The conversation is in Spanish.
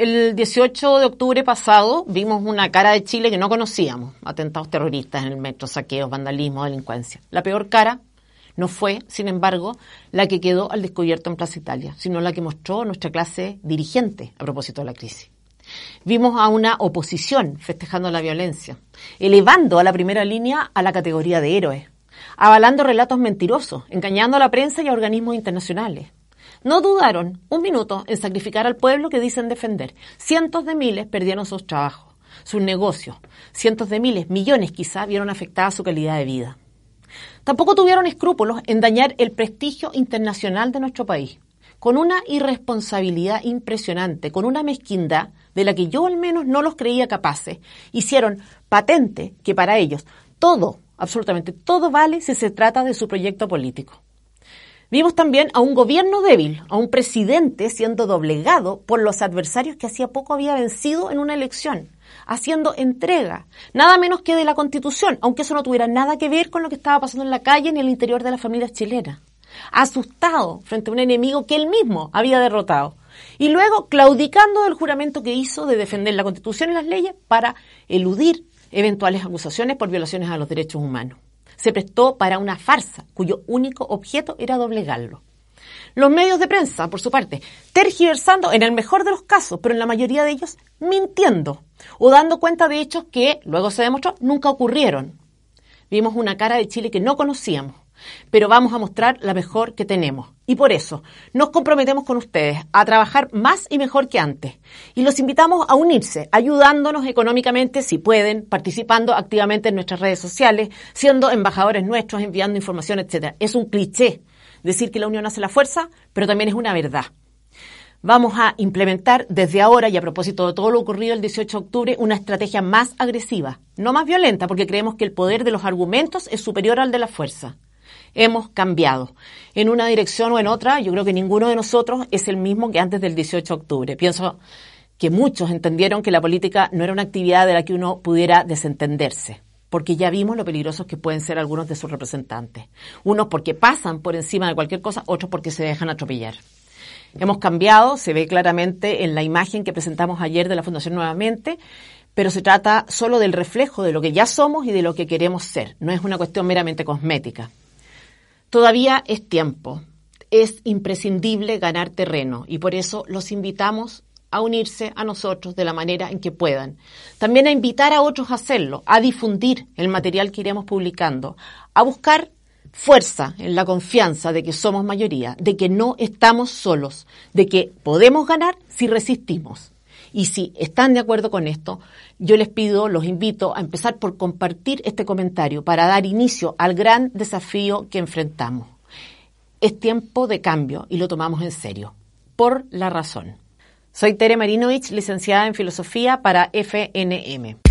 El 18 de octubre pasado vimos una cara de Chile que no conocíamos. Atentados terroristas en el metro, saqueos, vandalismo, delincuencia. La peor cara no fue, sin embargo, la que quedó al descubierto en Plaza Italia, sino la que mostró nuestra clase dirigente a propósito de la crisis. Vimos a una oposición festejando la violencia, elevando a la primera línea a la categoría de héroes, avalando relatos mentirosos, engañando a la prensa y a organismos internacionales. No dudaron un minuto en sacrificar al pueblo que dicen defender. Cientos de miles perdieron sus trabajos, sus negocios. Cientos de miles, millones quizá, vieron afectada su calidad de vida. Tampoco tuvieron escrúpulos en dañar el prestigio internacional de nuestro país, con una irresponsabilidad impresionante, con una mezquindad de la que yo al menos no los creía capaces, hicieron patente que para ellos todo, absolutamente todo vale si se trata de su proyecto político. Vimos también a un gobierno débil, a un presidente siendo doblegado por los adversarios que hacía poco había vencido en una elección, haciendo entrega, nada menos que de la constitución, aunque eso no tuviera nada que ver con lo que estaba pasando en la calle ni en el interior de las familias chilenas. Asustado frente a un enemigo que él mismo había derrotado. Y luego claudicando del juramento que hizo de defender la constitución y las leyes para eludir eventuales acusaciones por violaciones a los derechos humanos se prestó para una farsa cuyo único objeto era doblegarlo. Los medios de prensa, por su parte, tergiversando en el mejor de los casos, pero en la mayoría de ellos mintiendo o dando cuenta de hechos que, luego se demostró, nunca ocurrieron. Vimos una cara de Chile que no conocíamos, pero vamos a mostrar la mejor que tenemos. Y por eso nos comprometemos con ustedes a trabajar más y mejor que antes. Y los invitamos a unirse, ayudándonos económicamente si pueden, participando activamente en nuestras redes sociales, siendo embajadores nuestros, enviando información, etc. Es un cliché decir que la unión hace la fuerza, pero también es una verdad. Vamos a implementar desde ahora y a propósito de todo lo ocurrido el 18 de octubre una estrategia más agresiva, no más violenta, porque creemos que el poder de los argumentos es superior al de la fuerza hemos cambiado en una dirección o en otra. Yo creo que ninguno de nosotros es el mismo que antes del 18 de octubre. Pienso que muchos entendieron que la política no era una actividad de la que uno pudiera desentenderse porque ya vimos lo peligrosos que pueden ser algunos de sus representantes. Unos porque pasan por encima de cualquier cosa, otros porque se dejan atropellar. Hemos cambiado, se ve claramente en la imagen que presentamos ayer de la Fundación nuevamente, pero se trata solo del reflejo de lo que ya somos y de lo que queremos ser. No es una cuestión meramente cosmética. Todavía es tiempo. Es imprescindible ganar terreno y por eso los invitamos a unirse a nosotros de la manera en que puedan. También a invitar a otros a hacerlo, a difundir el material que iremos publicando, a buscar fuerza en la confianza de que somos mayoría, de que no estamos solos, de que podemos ganar si resistimos. Y si están de acuerdo con esto, yo les pido, los invito a empezar por compartir este comentario para dar inicio al gran desafío que enfrentamos. Es tiempo de cambio y lo tomamos en serio, por la razón. Soy Tere Marinovich, licenciada en Filosofía para FNM.